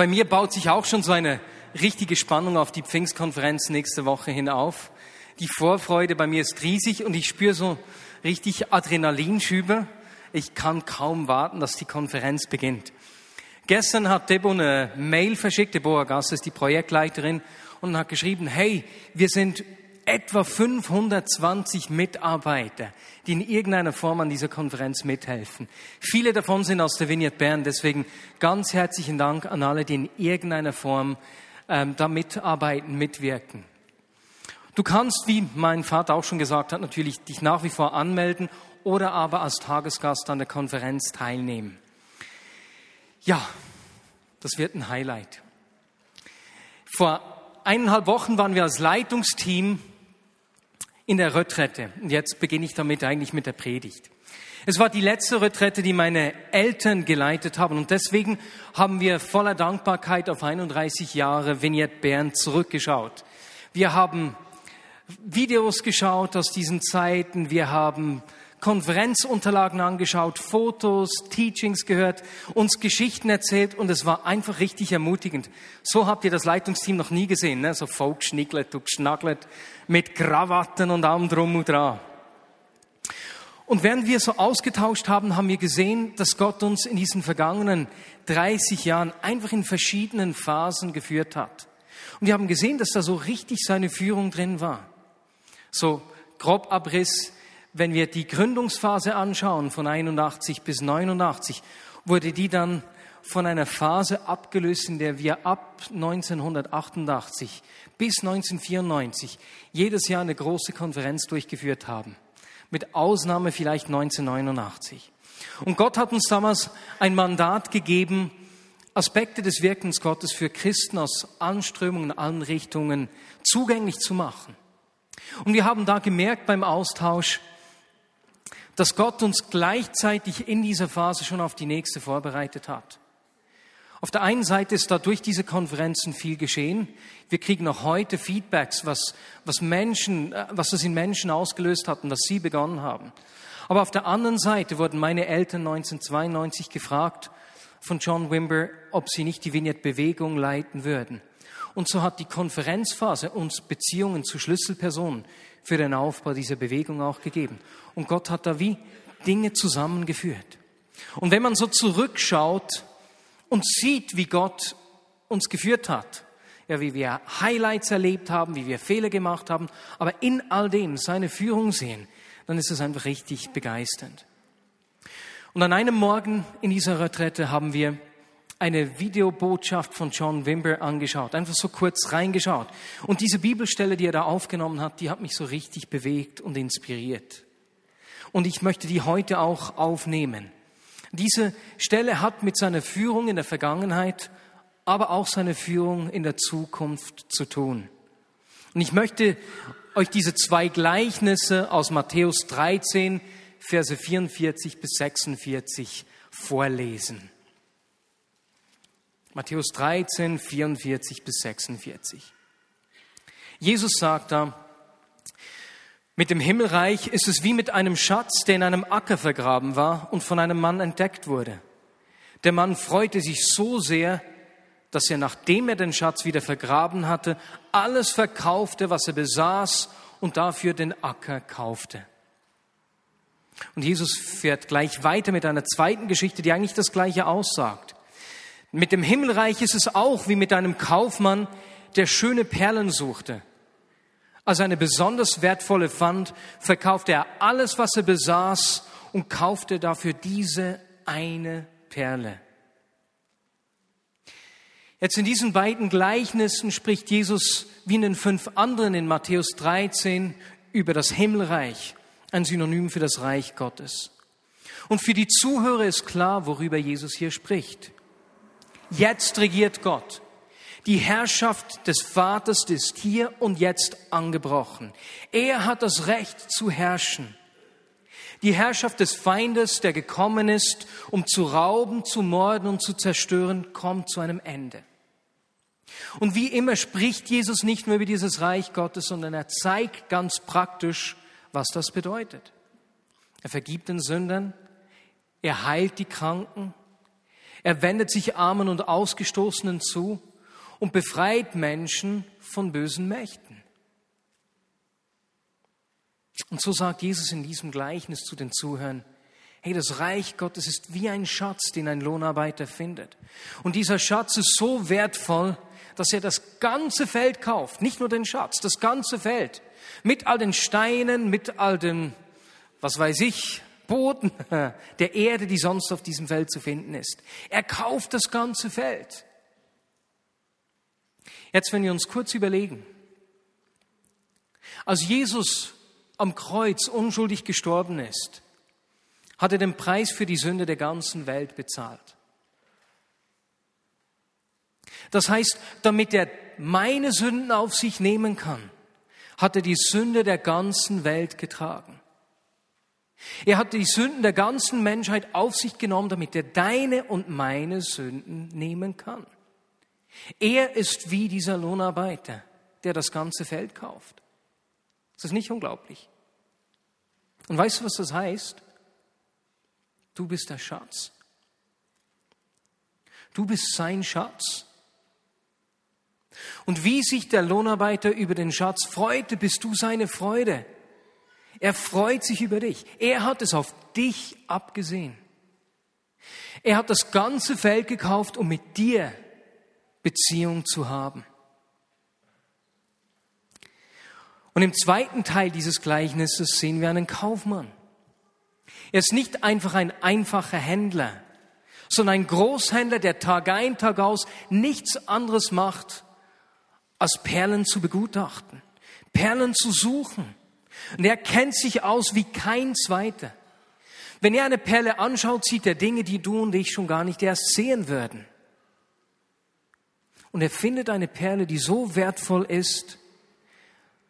Bei mir baut sich auch schon so eine richtige Spannung auf die Pfingstkonferenz nächste Woche hin auf. Die Vorfreude bei mir ist riesig und ich spüre so richtig Adrenalinschübe. Ich kann kaum warten, dass die Konferenz beginnt. Gestern hat Debo eine Mail verschickt, Deborah Gass ist die Projektleiterin, und hat geschrieben, hey, wir sind etwa 520 Mitarbeiter, die in irgendeiner Form an dieser Konferenz mithelfen. Viele davon sind aus der Vignette Bern, deswegen ganz herzlichen Dank an alle, die in irgendeiner Form ähm, da mitarbeiten, mitwirken. Du kannst, wie mein Vater auch schon gesagt hat, natürlich dich nach wie vor anmelden oder aber als Tagesgast an der Konferenz teilnehmen. Ja, das wird ein Highlight. Vor eineinhalb Wochen waren wir als Leitungsteam in der Retrette. Und jetzt beginne ich damit eigentlich mit der Predigt. Es war die letzte Retrette, die meine Eltern geleitet haben. Und deswegen haben wir voller Dankbarkeit auf 31 Jahre Vignette Bern zurückgeschaut. Wir haben Videos geschaut aus diesen Zeiten. Wir haben Konferenzunterlagen angeschaut, Fotos, Teachings gehört, uns Geschichten erzählt und es war einfach richtig ermutigend. So habt ihr das Leitungsteam noch nie gesehen, ne? so Folk schnicklet und schnacklet mit Krawatten und allem drum und dran. Und während wir so ausgetauscht haben, haben wir gesehen, dass Gott uns in diesen vergangenen 30 Jahren einfach in verschiedenen Phasen geführt hat. Und wir haben gesehen, dass da so richtig seine Führung drin war. So grob Abriss, wenn wir die Gründungsphase anschauen, von 81 bis 89, wurde die dann von einer Phase abgelöst, in der wir ab 1988 bis 1994 jedes Jahr eine große Konferenz durchgeführt haben. Mit Ausnahme vielleicht 1989. Und Gott hat uns damals ein Mandat gegeben, Aspekte des Wirkens Gottes für Christen aus Anströmungen, allen Richtungen zugänglich zu machen. Und wir haben da gemerkt beim Austausch, dass Gott uns gleichzeitig in dieser Phase schon auf die nächste vorbereitet hat. Auf der einen Seite ist da durch diese Konferenzen viel geschehen. Wir kriegen auch heute Feedbacks, was, was Menschen, äh, was das in Menschen ausgelöst hat und was sie begonnen haben. Aber auf der anderen Seite wurden meine Eltern 1992 gefragt von John Wimber, ob sie nicht die Vignette-Bewegung leiten würden. Und so hat die Konferenzphase uns Beziehungen zu Schlüsselpersonen für den Aufbau dieser Bewegung auch gegeben. Und Gott hat da wie Dinge zusammengeführt. Und wenn man so zurückschaut und sieht, wie Gott uns geführt hat, ja, wie wir Highlights erlebt haben, wie wir Fehler gemacht haben, aber in all dem seine Führung sehen, dann ist es einfach richtig begeisternd. Und an einem Morgen in dieser Retrette haben wir eine Videobotschaft von John Wimber angeschaut, einfach so kurz reingeschaut. Und diese Bibelstelle, die er da aufgenommen hat, die hat mich so richtig bewegt und inspiriert. Und ich möchte die heute auch aufnehmen. Diese Stelle hat mit seiner Führung in der Vergangenheit, aber auch seine Führung in der Zukunft zu tun. Und ich möchte euch diese zwei Gleichnisse aus Matthäus 13, Verse 44 bis 46 vorlesen. Matthäus 13, 44 bis 46. Jesus sagt da, mit dem Himmelreich ist es wie mit einem Schatz, der in einem Acker vergraben war und von einem Mann entdeckt wurde. Der Mann freute sich so sehr, dass er, nachdem er den Schatz wieder vergraben hatte, alles verkaufte, was er besaß und dafür den Acker kaufte. Und Jesus fährt gleich weiter mit einer zweiten Geschichte, die eigentlich das Gleiche aussagt. Mit dem Himmelreich ist es auch wie mit einem Kaufmann, der schöne Perlen suchte. Als eine besonders wertvolle fand, verkaufte er alles, was er besaß und kaufte dafür diese eine Perle. Jetzt in diesen beiden Gleichnissen spricht Jesus wie in den fünf anderen in Matthäus 13 über das Himmelreich, ein Synonym für das Reich Gottes. Und für die Zuhörer ist klar, worüber Jesus hier spricht. Jetzt regiert Gott. Die Herrschaft des Vaters ist hier und jetzt angebrochen. Er hat das Recht zu herrschen. Die Herrschaft des Feindes, der gekommen ist, um zu rauben, zu morden und zu zerstören, kommt zu einem Ende. Und wie immer spricht Jesus nicht nur über dieses Reich Gottes, sondern er zeigt ganz praktisch, was das bedeutet. Er vergibt den Sündern, er heilt die Kranken, Er wendet sich Armen und Ausgestoßenen zu und befreit Menschen von bösen Mächten. Und so sagt Jesus in diesem Gleichnis zu den Zuhörern, hey, das Reich Gottes ist wie ein Schatz, den ein Lohnarbeiter findet. Und dieser Schatz ist so wertvoll, dass er das ganze Feld kauft, nicht nur den Schatz, das ganze Feld, mit all den Steinen, mit all den, was weiß ich, Boden der Erde, die sonst auf diesem Feld zu finden ist. Er kauft das ganze Feld. Jetzt, wenn wir uns kurz überlegen, als Jesus am Kreuz unschuldig gestorben ist, hat er den Preis für die Sünde der ganzen Welt bezahlt. Das heißt, damit er meine Sünden auf sich nehmen kann, hat er die Sünde der ganzen Welt getragen. Er hat die Sünden der ganzen Menschheit auf sich genommen, damit er deine und meine Sünden nehmen kann. Er ist wie dieser Lohnarbeiter, der das ganze Feld kauft. Das ist nicht unglaublich. Und weißt du, was das heißt? Du bist der Schatz. Du bist sein Schatz. Und wie sich der Lohnarbeiter über den Schatz freute, bist du seine Freude. Er freut sich über dich. Er hat es auf dich abgesehen. Er hat das ganze Feld gekauft, um mit dir Beziehung zu haben. Und im zweiten Teil dieses Gleichnisses sehen wir einen Kaufmann. Er ist nicht einfach ein einfacher Händler, sondern ein Großhändler, der Tag ein, Tag aus nichts anderes macht, als Perlen zu begutachten, Perlen zu suchen. Und er kennt sich aus wie kein zweiter. Wenn er eine Perle anschaut, sieht er Dinge, die du und ich schon gar nicht erst sehen würden. Und er findet eine Perle, die so wertvoll ist,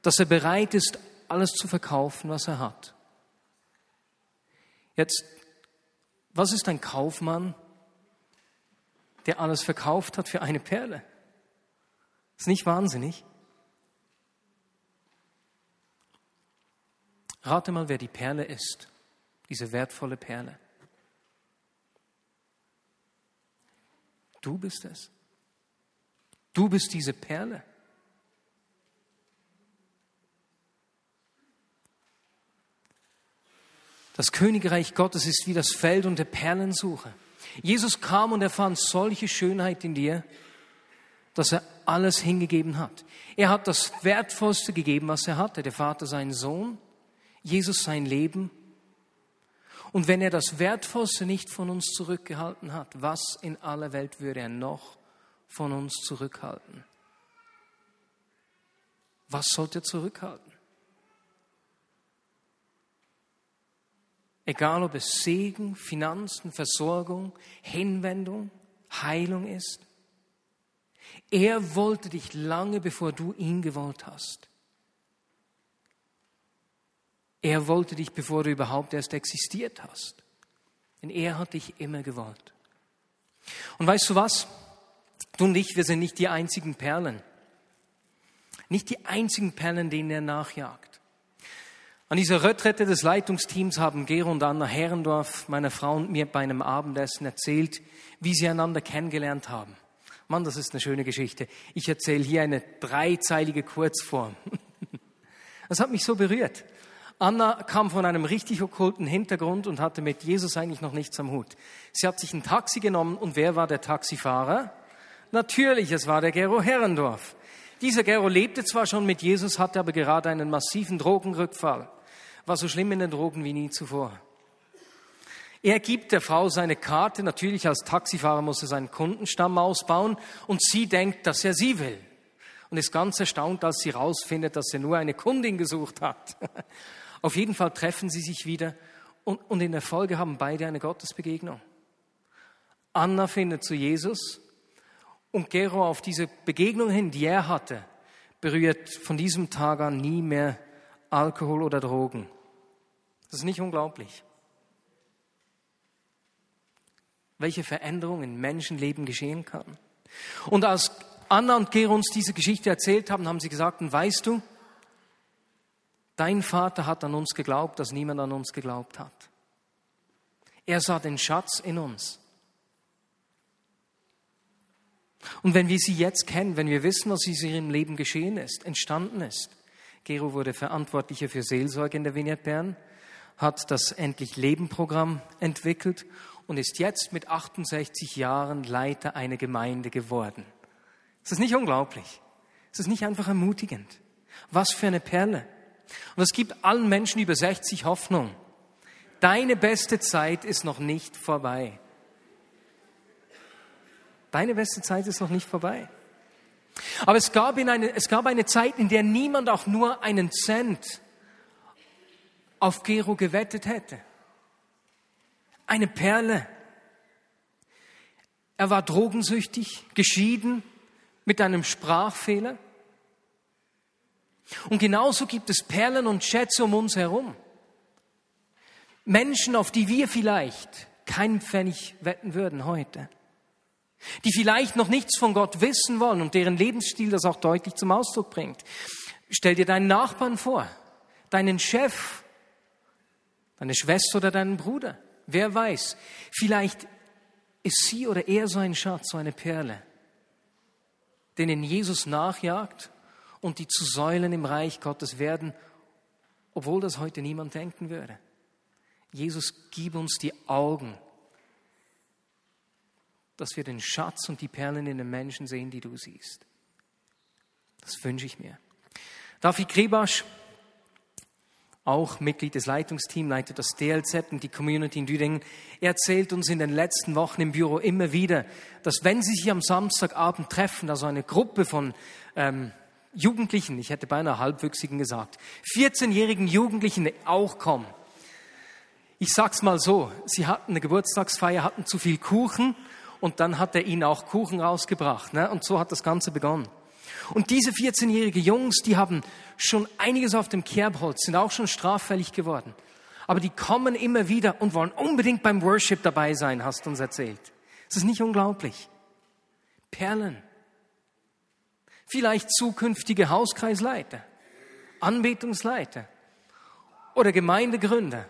dass er bereit ist, alles zu verkaufen, was er hat. Jetzt, was ist ein Kaufmann, der alles verkauft hat für eine Perle? Ist nicht wahnsinnig? Rate mal, wer die Perle ist, diese wertvolle Perle. Du bist es. Du bist diese Perle. Das Königreich Gottes ist wie das Feld und der Perlensuche. Jesus kam und er fand solche Schönheit in dir, dass er alles hingegeben hat. Er hat das Wertvollste gegeben, was er hatte. Der Vater seinen Sohn, Jesus sein Leben. Und wenn er das Wertvollste nicht von uns zurückgehalten hat, was in aller Welt würde er noch von uns zurückhalten? Was sollte er zurückhalten? Egal ob es Segen, Finanzen, Versorgung, Hinwendung, Heilung ist. Er wollte dich lange, bevor du ihn gewollt hast. Er wollte dich, bevor du überhaupt erst existiert hast. Denn er hat dich immer gewollt. Und weißt du was? Du und ich, wir sind nicht die einzigen Perlen. Nicht die einzigen Perlen, denen er nachjagt. An dieser Retrette des Leitungsteams haben Gero und Anna Herrendorf, meine Frau und mir bei einem Abendessen erzählt, wie sie einander kennengelernt haben. Mann, das ist eine schöne Geschichte. Ich erzähle hier eine dreizeilige Kurzform. Das hat mich so berührt. Anna kam von einem richtig okkulten Hintergrund und hatte mit Jesus eigentlich noch nichts am Hut. Sie hat sich ein Taxi genommen und wer war der Taxifahrer? Natürlich, es war der Gero Herrendorf. Dieser Gero lebte zwar schon mit Jesus, hatte aber gerade einen massiven Drogenrückfall. War so schlimm in den Drogen wie nie zuvor. Er gibt der Frau seine Karte. Natürlich als Taxifahrer muss er seinen Kundenstamm ausbauen und sie denkt, dass er sie will. Und ist ganz erstaunt, als sie herausfindet, dass er nur eine Kundin gesucht hat. Auf jeden Fall treffen sie sich wieder und, und in der Folge haben beide eine Gottesbegegnung. Anna findet zu Jesus und Gero auf diese Begegnung hin, die er hatte, berührt von diesem Tag an nie mehr Alkohol oder Drogen. Das ist nicht unglaublich welche Veränderung in Menschenleben geschehen kann. Und als Anna und Gero uns diese Geschichte erzählt haben, haben sie gesagt, und weißt du, dein Vater hat an uns geglaubt, dass niemand an uns geglaubt hat. Er sah den Schatz in uns. Und wenn wir sie jetzt kennen, wenn wir wissen, was in ihrem Leben geschehen ist, entstanden ist, Gero wurde Verantwortlicher für Seelsorge in der Vineyard Bern, hat das Endlich Leben Programm entwickelt und ist jetzt mit 68 Jahren Leiter einer Gemeinde geworden. Ist das nicht unglaublich? Ist das nicht einfach ermutigend? Was für eine Perle. Und es gibt allen Menschen über 60 Hoffnung. Deine beste Zeit ist noch nicht vorbei. Deine beste Zeit ist noch nicht vorbei. Aber es gab, eine, es gab eine Zeit, in der niemand auch nur einen Cent auf Gero gewettet hätte. Eine Perle. Er war drogensüchtig, geschieden, mit einem Sprachfehler. Und genauso gibt es Perlen und Schätze um uns herum. Menschen, auf die wir vielleicht keinen Pfennig wetten würden heute die vielleicht noch nichts von Gott wissen wollen und deren Lebensstil das auch deutlich zum Ausdruck bringt. Stell dir deinen Nachbarn vor, deinen Chef, deine Schwester oder deinen Bruder. Wer weiß, vielleicht ist sie oder er so ein Schatz, so eine Perle, denen Jesus nachjagt und die zu Säulen im Reich Gottes werden, obwohl das heute niemand denken würde. Jesus, gib uns die Augen dass wir den Schatz und die Perlen in den Menschen sehen, die du siehst. Das wünsche ich mir. David Kribasch, auch Mitglied des Leitungsteams, leitet das DLZ und die Community in Düdingen. Er erzählt uns in den letzten Wochen im Büro immer wieder, dass wenn sie sich am Samstagabend treffen, also eine Gruppe von ähm, Jugendlichen, ich hätte beinahe Halbwüchsigen gesagt, 14-jährigen Jugendlichen auch kommen. Ich sag's mal so, sie hatten eine Geburtstagsfeier, hatten zu viel Kuchen und dann hat er ihnen auch Kuchen rausgebracht. Ne? Und so hat das Ganze begonnen. Und diese 14-jährige Jungs, die haben schon einiges auf dem Kerbholz, sind auch schon straffällig geworden. Aber die kommen immer wieder und wollen unbedingt beim Worship dabei sein, hast du uns erzählt. Das ist nicht unglaublich. Perlen. Vielleicht zukünftige Hauskreisleiter, Anbetungsleiter oder Gemeindegründer.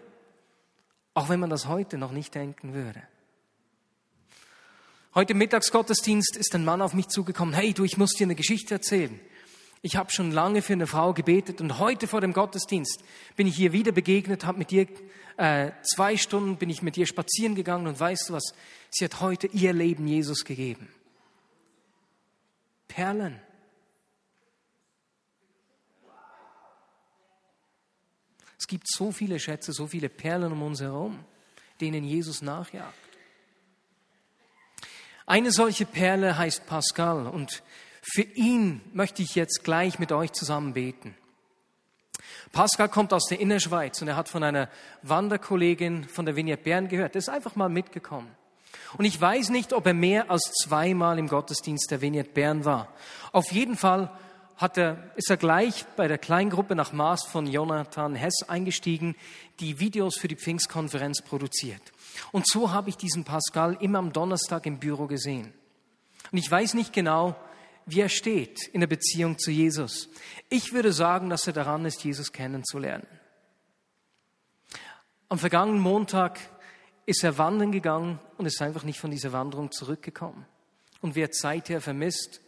Auch wenn man das heute noch nicht denken würde. Heute Mittagsgottesdienst ist ein Mann auf mich zugekommen, hey du, ich muss dir eine Geschichte erzählen. Ich habe schon lange für eine Frau gebetet und heute vor dem Gottesdienst bin ich ihr wieder begegnet, habe mit ihr äh, zwei Stunden bin ich mit ihr spazieren gegangen und weißt du was? Sie hat heute ihr Leben Jesus gegeben. Perlen. Gibt so viele Schätze, so viele Perlen um uns herum, denen Jesus nachjagt. Eine solche Perle heißt Pascal und für ihn möchte ich jetzt gleich mit euch zusammen beten. Pascal kommt aus der Innerschweiz und er hat von einer Wanderkollegin von der Vignette Bern gehört. Er ist einfach mal mitgekommen. Und ich weiß nicht, ob er mehr als zweimal im Gottesdienst der Vignette Bern war. Auf jeden Fall hat er, ist er gleich bei der Kleingruppe nach Maß von Jonathan Hess eingestiegen, die Videos für die Pfingstkonferenz produziert. Und so habe ich diesen Pascal immer am Donnerstag im Büro gesehen. Und ich weiß nicht genau, wie er steht in der Beziehung zu Jesus. Ich würde sagen, dass er daran ist, Jesus kennenzulernen. Am vergangenen Montag ist er wandern gegangen und ist einfach nicht von dieser Wanderung zurückgekommen und wird seither vermisst.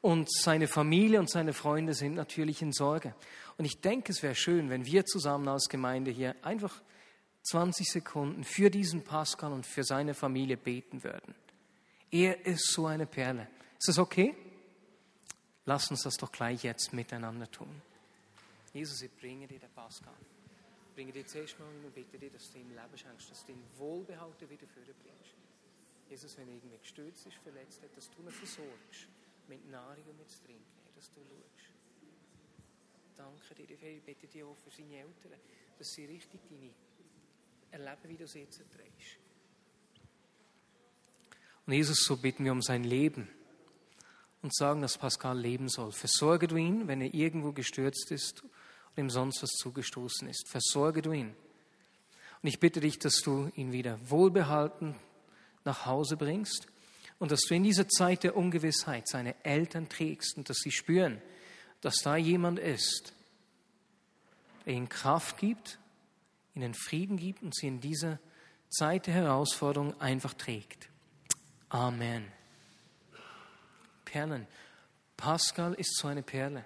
Und seine Familie und seine Freunde sind natürlich in Sorge. Und ich denke, es wäre schön, wenn wir zusammen als Gemeinde hier einfach 20 Sekunden für diesen Pascal und für seine Familie beten würden. Er ist so eine Perle. Ist das okay? Lass uns das doch gleich jetzt miteinander tun. Jesus, ich bringe dir den Pascal. Ich bringe dir zuerst mal und bitte dir, dass du ihm Leben schenkst, dass du ihn wohlbehalten wieder für bringst. Jesus, wenn er irgendwie gestürzt ist, verletzt hat, dass du ihn versorgst mit Nahrung und mit Trinken, dass du schaust. Danke dir dafür. Ich bitte dir auch für seine Eltern, dass sie richtig deine erleben, wie du es jetzt erträgst. Und Jesus, so bitten wir um sein Leben und sagen, dass Pascal leben soll. Versorge du ihn, wenn er irgendwo gestürzt ist und ihm sonst was zugestoßen ist. Versorge du ihn. Und ich bitte dich, dass du ihn wieder wohlbehalten nach Hause bringst und dass du in dieser Zeit der Ungewissheit seine Eltern trägst und dass sie spüren, dass da jemand ist, der ihnen Kraft gibt ihnen Frieden gibt und sie in dieser Zeit der Herausforderung einfach trägt. Amen. Perlen. Pascal ist so eine Perle.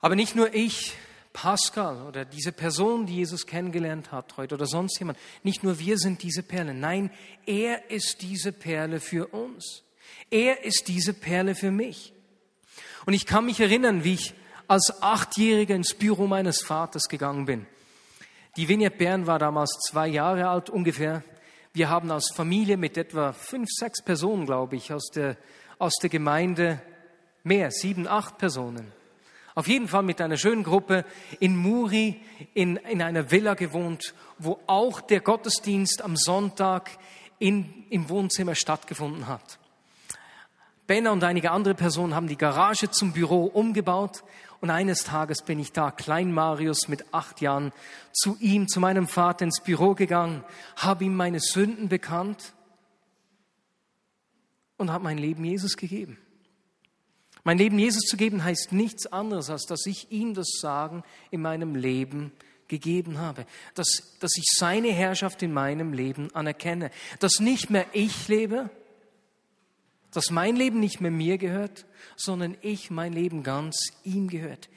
Aber nicht nur ich, Pascal oder diese Person, die Jesus kennengelernt hat heute oder sonst jemand, nicht nur wir sind diese Perle. Nein, er ist diese Perle für uns. Er ist diese Perle für mich. Und ich kann mich erinnern, wie ich als Achtjähriger ins Büro meines Vaters gegangen bin. Die Vignette Bern war damals zwei Jahre alt ungefähr. Wir haben als Familie mit etwa fünf, sechs Personen, glaube ich, aus der, aus der Gemeinde mehr, sieben, acht Personen. Auf jeden Fall mit einer schönen Gruppe in Muri in, in einer Villa gewohnt, wo auch der Gottesdienst am Sonntag in, im Wohnzimmer stattgefunden hat. Benner und einige andere Personen haben die Garage zum Büro umgebaut und eines Tages bin ich da, Klein Marius mit acht Jahren, zu ihm, zu meinem Vater ins Büro gegangen, habe ihm meine Sünden bekannt und habe mein Leben Jesus gegeben. Mein Leben Jesus zu geben heißt nichts anderes, als dass ich ihm das Sagen in meinem Leben gegeben habe, dass, dass ich seine Herrschaft in meinem Leben anerkenne, dass nicht mehr ich lebe, dass mein Leben nicht mehr mir gehört, sondern ich mein Leben ganz ihm gehört.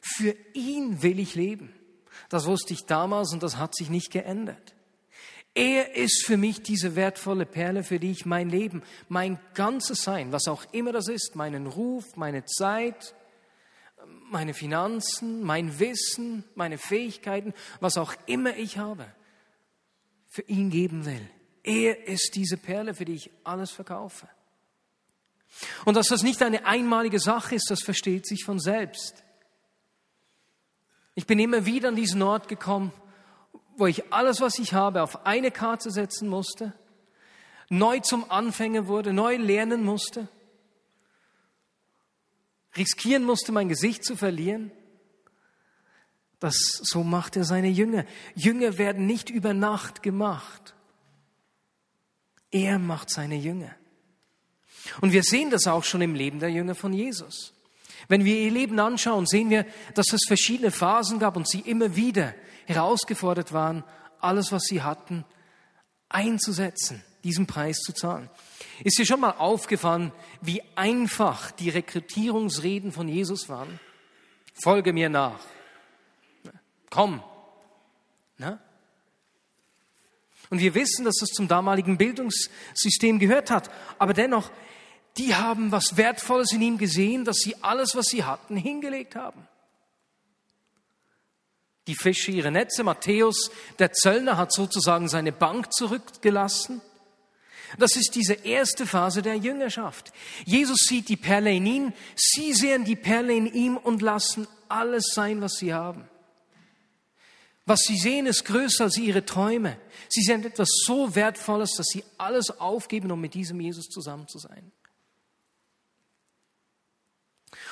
Für ihn will ich leben. Das wusste ich damals und das hat sich nicht geändert. Er ist für mich diese wertvolle Perle, für die ich mein Leben, mein ganzes Sein, was auch immer das ist, meinen Ruf, meine Zeit, meine Finanzen, mein Wissen, meine Fähigkeiten, was auch immer ich habe, für ihn geben will. Er ist diese Perle, für die ich alles verkaufe. Und dass das nicht eine einmalige Sache ist, das versteht sich von selbst. Ich bin immer wieder an diesen Ort gekommen, wo ich alles, was ich habe, auf eine Karte setzen musste, neu zum Anfänger wurde, neu lernen musste, riskieren musste, mein Gesicht zu verlieren. Das, so macht er seine Jünger. Jünger werden nicht über Nacht gemacht. Er macht seine Jünger. Und wir sehen das auch schon im Leben der Jünger von Jesus. Wenn wir ihr Leben anschauen, sehen wir, dass es verschiedene Phasen gab und sie immer wieder herausgefordert waren, alles, was sie hatten, einzusetzen, diesen Preis zu zahlen. Ist dir schon mal aufgefallen, wie einfach die Rekrutierungsreden von Jesus waren? Folge mir nach. Komm. Na? Und wir wissen, dass es zum damaligen Bildungssystem gehört hat. Aber dennoch, die haben was Wertvolles in ihm gesehen, dass sie alles, was sie hatten, hingelegt haben. Die Fische ihre Netze, Matthäus, der Zöllner, hat sozusagen seine Bank zurückgelassen. Das ist diese erste Phase der Jüngerschaft. Jesus sieht die Perle in ihm, sie sehen die Perle in ihm und lassen alles sein, was sie haben. Was sie sehen, ist größer als ihre Träume. Sie sehen etwas so Wertvolles, dass sie alles aufgeben, um mit diesem Jesus zusammen zu sein.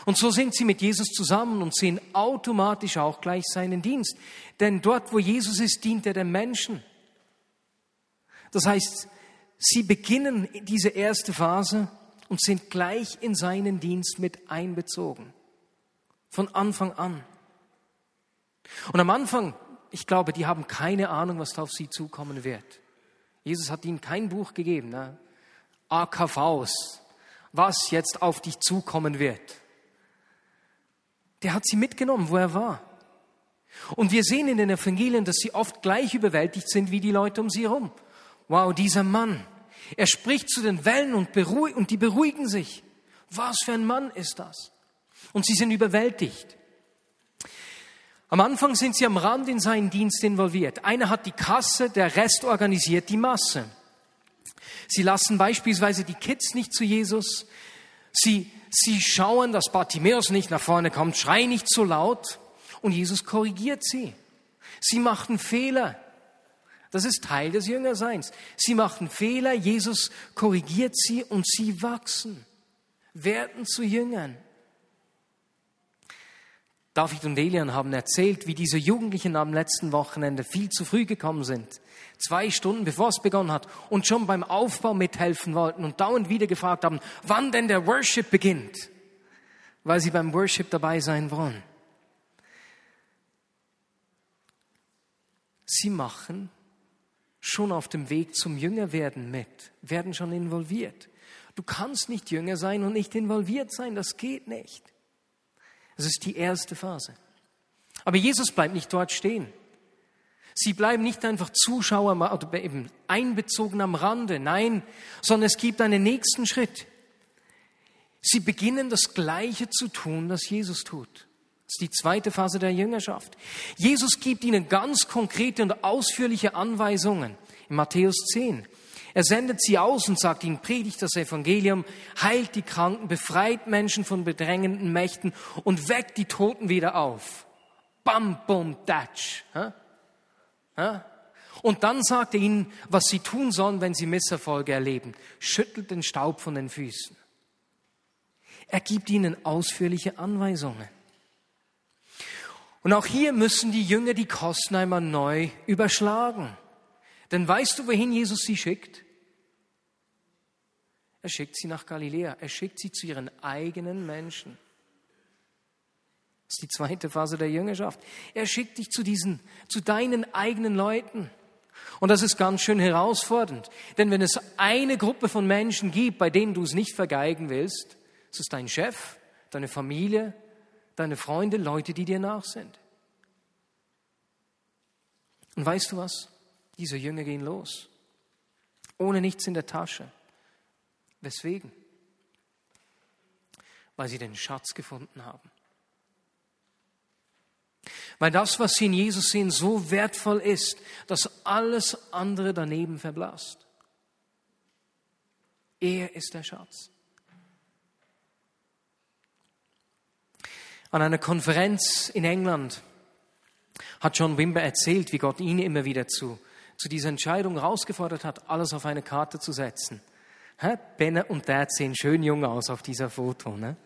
Und so sind sie mit Jesus zusammen und sehen automatisch auch gleich seinen Dienst. Denn dort, wo Jesus ist, dient er den Menschen. Das heißt, sie beginnen diese erste Phase und sind gleich in seinen Dienst mit einbezogen. Von Anfang an. Und am Anfang, ich glaube, die haben keine Ahnung, was da auf sie zukommen wird. Jesus hat ihnen kein Buch gegeben, ne? AKVs, was jetzt auf dich zukommen wird der hat sie mitgenommen, wo er war. Und wir sehen in den Evangelien, dass sie oft gleich überwältigt sind wie die Leute um sie herum. Wow, dieser Mann. Er spricht zu den Wellen und, beruhig, und die beruhigen sich. Was für ein Mann ist das? Und sie sind überwältigt. Am Anfang sind sie am Rand in seinen Dienst involviert. Einer hat die Kasse, der Rest organisiert die Masse. Sie lassen beispielsweise die Kids nicht zu Jesus. Sie Sie schauen, dass Bartimäus nicht nach vorne kommt, schrei nicht so laut und Jesus korrigiert sie. Sie machten Fehler. Das ist Teil des Jüngerseins. Sie machten Fehler, Jesus korrigiert sie und sie wachsen, werden zu Jüngern. David und Elian haben erzählt, wie diese Jugendlichen am letzten Wochenende viel zu früh gekommen sind. Zwei Stunden bevor es begonnen hat und schon beim Aufbau mithelfen wollten und dauernd wieder gefragt haben, wann denn der Worship beginnt, weil sie beim Worship dabei sein wollen. Sie machen schon auf dem Weg zum Jüngerwerden mit, werden schon involviert. Du kannst nicht Jünger sein und nicht involviert sein, das geht nicht. Das ist die erste Phase. Aber Jesus bleibt nicht dort stehen. Sie bleiben nicht einfach Zuschauer oder eben einbezogen am Rande, nein, sondern es gibt einen nächsten Schritt. Sie beginnen das Gleiche zu tun, das Jesus tut. Das ist die zweite Phase der Jüngerschaft. Jesus gibt ihnen ganz konkrete und ausführliche Anweisungen in Matthäus 10. Er sendet sie aus und sagt ihnen, predigt das Evangelium, heilt die Kranken, befreit Menschen von bedrängenden Mächten und weckt die Toten wieder auf. Bam, bum, datsch. Und dann sagt er ihnen, was sie tun sollen, wenn sie Misserfolge erleben. Schüttelt den Staub von den Füßen. Er gibt ihnen ausführliche Anweisungen. Und auch hier müssen die Jünger die Kosten einmal neu überschlagen. Denn weißt du, wohin Jesus sie schickt? Er schickt sie nach Galiläa. Er schickt sie zu ihren eigenen Menschen. Das ist die zweite Phase der Jüngerschaft. Er schickt dich zu diesen, zu deinen eigenen Leuten. Und das ist ganz schön herausfordernd. Denn wenn es eine Gruppe von Menschen gibt, bei denen du es nicht vergeigen willst, ist es dein Chef, deine Familie, deine Freunde, Leute, die dir nach sind. Und weißt du was? Diese Jünger gehen los. Ohne nichts in der Tasche. Weswegen? Weil sie den Schatz gefunden haben. Weil das, was sie in Jesus sehen, so wertvoll ist, dass alles andere daneben verblasst. Er ist der Schatz. An einer Konferenz in England hat John Wimber erzählt, wie Gott ihn immer wieder zu, zu dieser Entscheidung herausgefordert hat, alles auf eine Karte zu setzen. Hä? Ben und Dad sehen schön jung aus auf dieser Foto. Ne?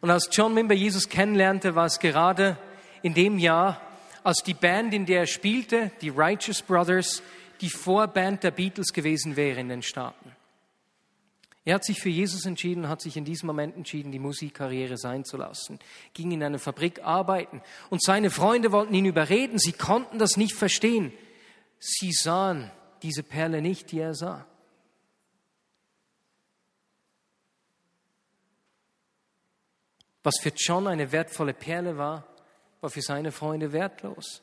Und als John Wimber Jesus kennenlernte, war es gerade in dem Jahr, als die Band, in der er spielte, die Righteous Brothers, die Vorband der Beatles gewesen wäre in den Staaten. Er hat sich für Jesus entschieden, hat sich in diesem Moment entschieden, die Musikkarriere sein zu lassen, ging in eine Fabrik arbeiten und seine Freunde wollten ihn überreden, sie konnten das nicht verstehen. Sie sahen diese Perle nicht, die er sah. Was für John eine wertvolle Perle war, war für seine Freunde wertlos.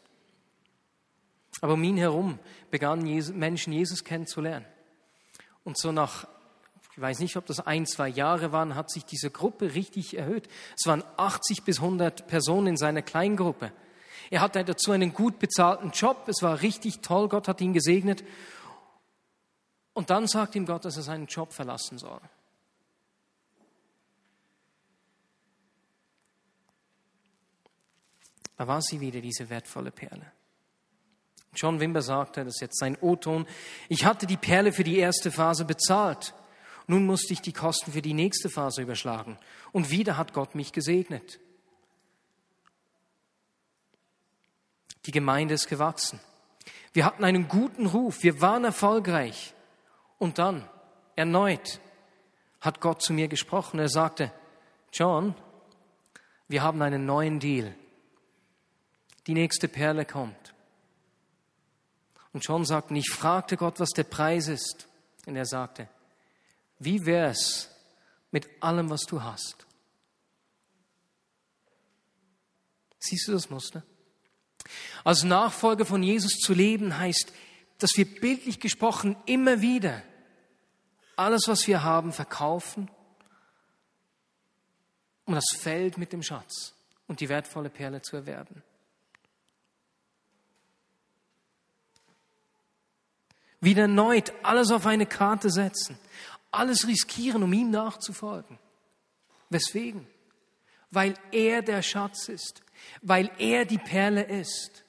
Aber um ihn herum begannen Menschen Jesus kennenzulernen. Und so nach ich weiß nicht, ob das ein, zwei Jahre waren, hat sich diese Gruppe richtig erhöht. Es waren 80 bis 100 Personen in seiner Kleingruppe. Er hatte dazu einen gut bezahlten Job. Es war richtig toll. Gott hat ihn gesegnet. Und dann sagt ihm Gott, dass er seinen Job verlassen soll. Da war sie wieder, diese wertvolle Perle. John Wimber sagte, das ist jetzt sein O-Ton, ich hatte die Perle für die erste Phase bezahlt. Nun musste ich die Kosten für die nächste Phase überschlagen. Und wieder hat Gott mich gesegnet. Die Gemeinde ist gewachsen. Wir hatten einen guten Ruf, wir waren erfolgreich. Und dann, erneut, hat Gott zu mir gesprochen. Er sagte, John, wir haben einen neuen Deal. Die nächste Perle kommt. Und John sagte, ich fragte Gott, was der Preis ist. Und er sagte, wie wär's mit allem, was du hast? Siehst du das Muster? Als Nachfolger von Jesus zu leben heißt, dass wir bildlich gesprochen immer wieder alles, was wir haben, verkaufen, um das Feld mit dem Schatz und die wertvolle Perle zu erwerben. Wieder erneut alles auf eine Karte setzen alles riskieren, um ihm nachzufolgen. Weswegen? Weil er der Schatz ist, weil er die Perle ist,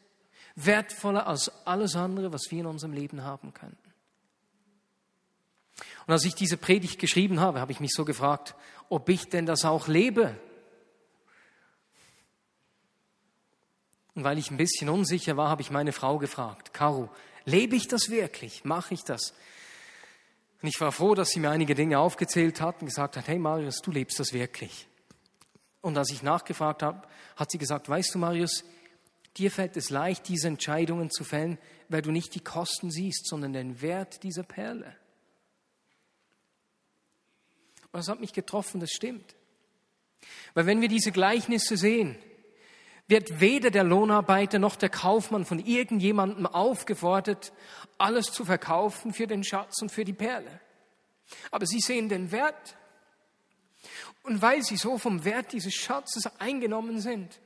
wertvoller als alles andere, was wir in unserem Leben haben könnten. Und als ich diese Predigt geschrieben habe, habe ich mich so gefragt, ob ich denn das auch lebe. Und weil ich ein bisschen unsicher war, habe ich meine Frau gefragt, Caro, lebe ich das wirklich? Mache ich das? Und ich war froh, dass sie mir einige Dinge aufgezählt hat und gesagt hat, hey Marius, du lebst das wirklich. Und als ich nachgefragt habe, hat sie gesagt, weißt du Marius, Dir fällt es leicht, diese Entscheidungen zu fällen, weil du nicht die Kosten siehst, sondern den Wert dieser Perle. Und das hat mich getroffen, das stimmt. Weil wenn wir diese Gleichnisse sehen, wird weder der Lohnarbeiter noch der Kaufmann von irgendjemandem aufgefordert, alles zu verkaufen für den Schatz und für die Perle. Aber sie sehen den Wert. Und weil sie so vom Wert dieses Schatzes eingenommen sind,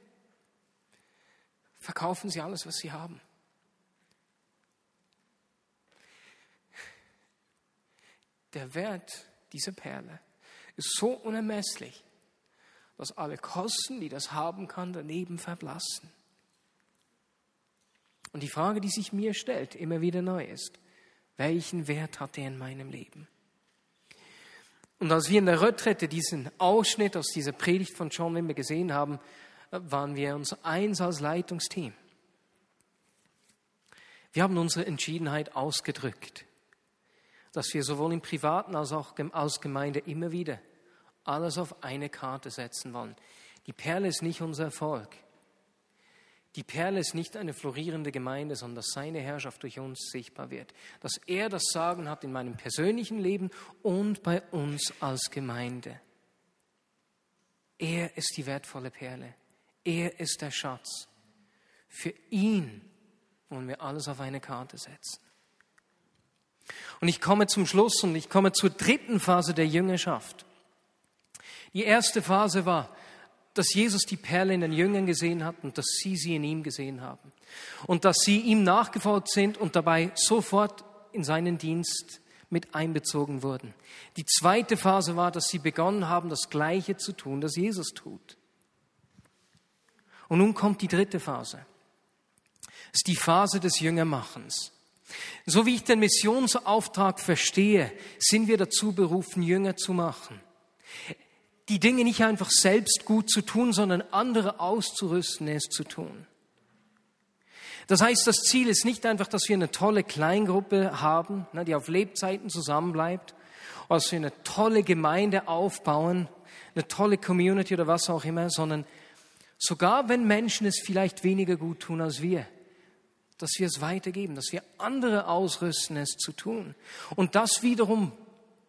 verkaufen sie alles, was sie haben. Der Wert dieser Perle ist so unermesslich, dass alle Kosten, die das haben kann, daneben verblassen. Und die Frage, die sich mir stellt, immer wieder neu ist, welchen Wert hat er in meinem Leben? Und als wir in der Retrette diesen Ausschnitt aus dieser Predigt von John Wimber gesehen haben, waren wir uns eins als Leitungsteam. Wir haben unsere Entschiedenheit ausgedrückt, dass wir sowohl im Privaten als auch als Gemeinde immer wieder alles auf eine Karte setzen wollen. Die Perle ist nicht unser Erfolg. Die Perle ist nicht eine florierende Gemeinde, sondern dass seine Herrschaft durch uns sichtbar wird. Dass er das Sagen hat in meinem persönlichen Leben und bei uns als Gemeinde. Er ist die wertvolle Perle. Er ist der Schatz. Für ihn wollen wir alles auf eine Karte setzen. Und ich komme zum Schluss und ich komme zur dritten Phase der Jüngerschaft. Die erste Phase war, dass Jesus die Perle in den Jüngern gesehen hat und dass sie sie in ihm gesehen haben. Und dass sie ihm nachgefolgt sind und dabei sofort in seinen Dienst mit einbezogen wurden. Die zweite Phase war, dass sie begonnen haben, das Gleiche zu tun, das Jesus tut. Und nun kommt die dritte Phase. Es ist die Phase des Jüngermachens. So wie ich den Missionsauftrag verstehe, sind wir dazu berufen, Jünger zu machen die Dinge nicht einfach selbst gut zu tun, sondern andere auszurüsten, es zu tun. Das heißt, das Ziel ist nicht einfach, dass wir eine tolle Kleingruppe haben, ne, die auf Lebzeiten zusammenbleibt, oder dass wir eine tolle Gemeinde aufbauen, eine tolle Community oder was auch immer, sondern sogar wenn Menschen es vielleicht weniger gut tun als wir, dass wir es weitergeben, dass wir andere ausrüsten, es zu tun. Und das wiederum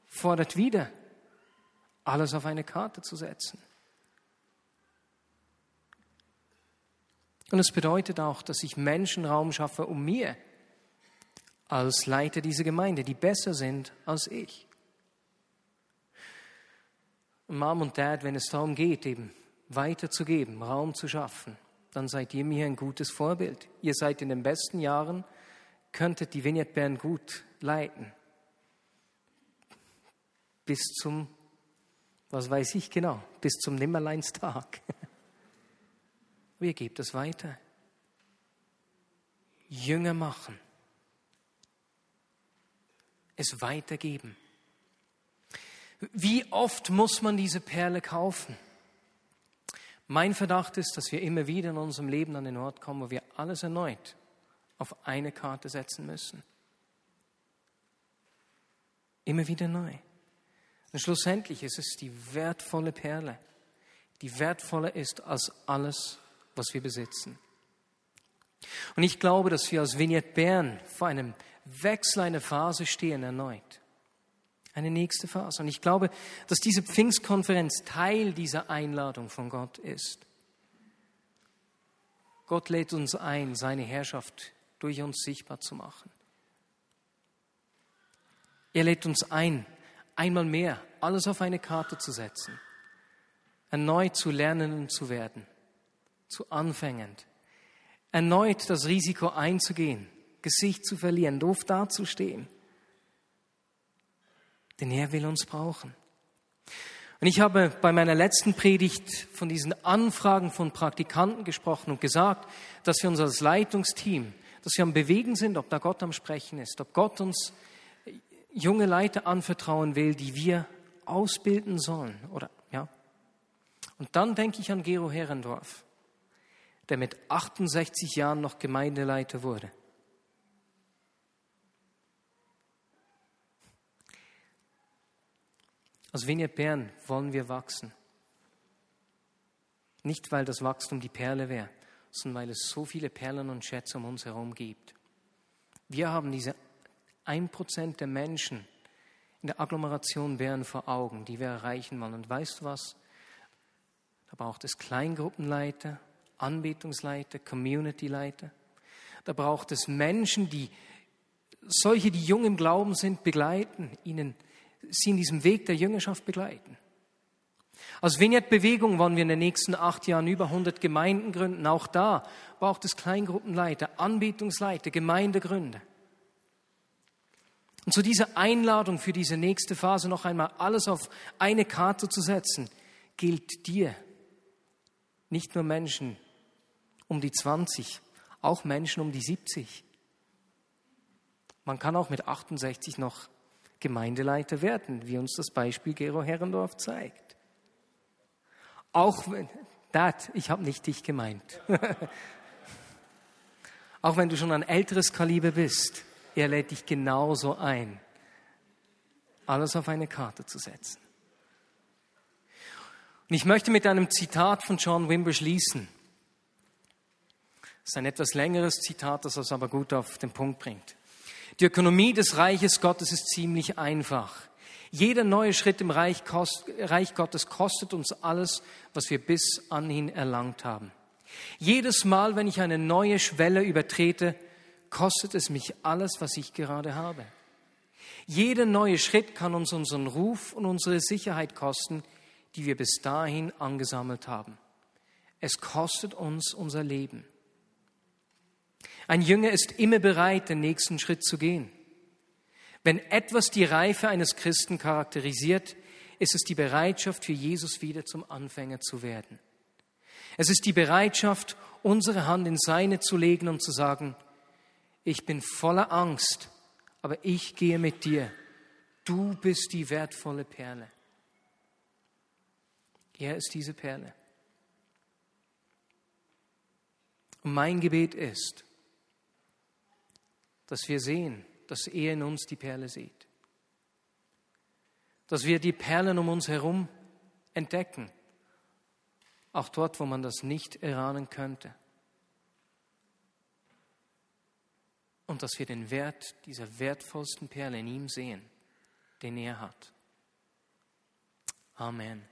fordert wieder alles auf eine Karte zu setzen. Und es bedeutet auch, dass ich Menschen Raum schaffe, um mir als Leiter dieser Gemeinde, die besser sind als ich. Mom und Dad, wenn es darum geht, eben weiterzugeben, Raum zu schaffen, dann seid ihr mir ein gutes Vorbild. Ihr seid in den besten Jahren, könntet die Vignette Bern gut leiten. Bis zum was weiß ich genau, bis zum Nimmerleinstag. Wie gebt es weiter? Jünger machen. Es weitergeben. Wie oft muss man diese Perle kaufen? Mein Verdacht ist, dass wir immer wieder in unserem Leben an den Ort kommen, wo wir alles erneut auf eine Karte setzen müssen. Immer wieder neu. Und schlussendlich ist es die wertvolle Perle, die wertvoller ist als alles, was wir besitzen. Und ich glaube, dass wir als Vignette Bern vor einem Wechsel, einer Phase stehen erneut. Eine nächste Phase. Und ich glaube, dass diese Pfingstkonferenz Teil dieser Einladung von Gott ist. Gott lädt uns ein, seine Herrschaft durch uns sichtbar zu machen. Er lädt uns ein, einmal mehr alles auf eine Karte zu setzen, erneut zu lernen und zu werden, zu anfängend, erneut das Risiko einzugehen, Gesicht zu verlieren, doof dazustehen. Denn er will uns brauchen. Und ich habe bei meiner letzten Predigt von diesen Anfragen von Praktikanten gesprochen und gesagt, dass wir uns als Leitungsteam, dass wir am Bewegen sind, ob da Gott am Sprechen ist, ob Gott uns junge Leiter anvertrauen will, die wir ausbilden sollen. Oder, ja. Und dann denke ich an Gero Herrendorf, der mit 68 Jahren noch Gemeindeleiter wurde. Als Vignette Bern wollen wir wachsen. Nicht, weil das Wachstum die Perle wäre, sondern weil es so viele Perlen und Schätze um uns herum gibt. Wir haben diese 1% der Menschen in der Agglomeration Bern vor Augen, die wir erreichen wollen. Und weißt du was? Da braucht es Kleingruppenleiter, Anbetungsleiter, Communityleiter. Da braucht es Menschen, die solche, die jung im Glauben sind, begleiten, ihnen, sie in diesem Weg der Jüngerschaft begleiten. Als Vignette-Bewegung wollen wir in den nächsten acht Jahren über 100 Gemeinden gründen. Auch da braucht es Kleingruppenleiter, Anbetungsleiter, Gemeindegründer. Und zu dieser Einladung für diese nächste Phase noch einmal alles auf eine Karte zu setzen, gilt dir. Nicht nur Menschen um die 20, auch Menschen um die 70. Man kann auch mit 68 noch Gemeindeleiter werden, wie uns das Beispiel Gero Herrendorf zeigt. Auch wenn, Dad, ich habe nicht dich gemeint. auch wenn du schon ein älteres Kaliber bist, er lädt dich genauso ein, alles auf eine Karte zu setzen. Und ich möchte mit einem Zitat von John Wimber schließen. Das ist ein etwas längeres Zitat, das es aber gut auf den Punkt bringt. Die Ökonomie des Reiches Gottes ist ziemlich einfach. Jeder neue Schritt im Reich, Reich, Gottes kostet uns alles, was wir bis anhin erlangt haben. Jedes Mal, wenn ich eine neue Schwelle übertrete, kostet es mich alles, was ich gerade habe. Jeder neue Schritt kann uns unseren Ruf und unsere Sicherheit kosten, die wir bis dahin angesammelt haben. Es kostet uns unser Leben. Ein Jünger ist immer bereit, den nächsten Schritt zu gehen. Wenn etwas die Reife eines Christen charakterisiert, ist es die Bereitschaft, für Jesus wieder zum Anfänger zu werden. Es ist die Bereitschaft, unsere Hand in seine zu legen und zu sagen, ich bin voller Angst, aber ich gehe mit dir. Du bist die wertvolle Perle. Er ist diese Perle. Und mein Gebet ist, dass wir sehen, dass er in uns die Perle sieht. Dass wir die Perlen um uns herum entdecken, auch dort, wo man das nicht erahnen könnte. Und dass wir den Wert dieser wertvollsten Perle in ihm sehen, den er hat. Amen.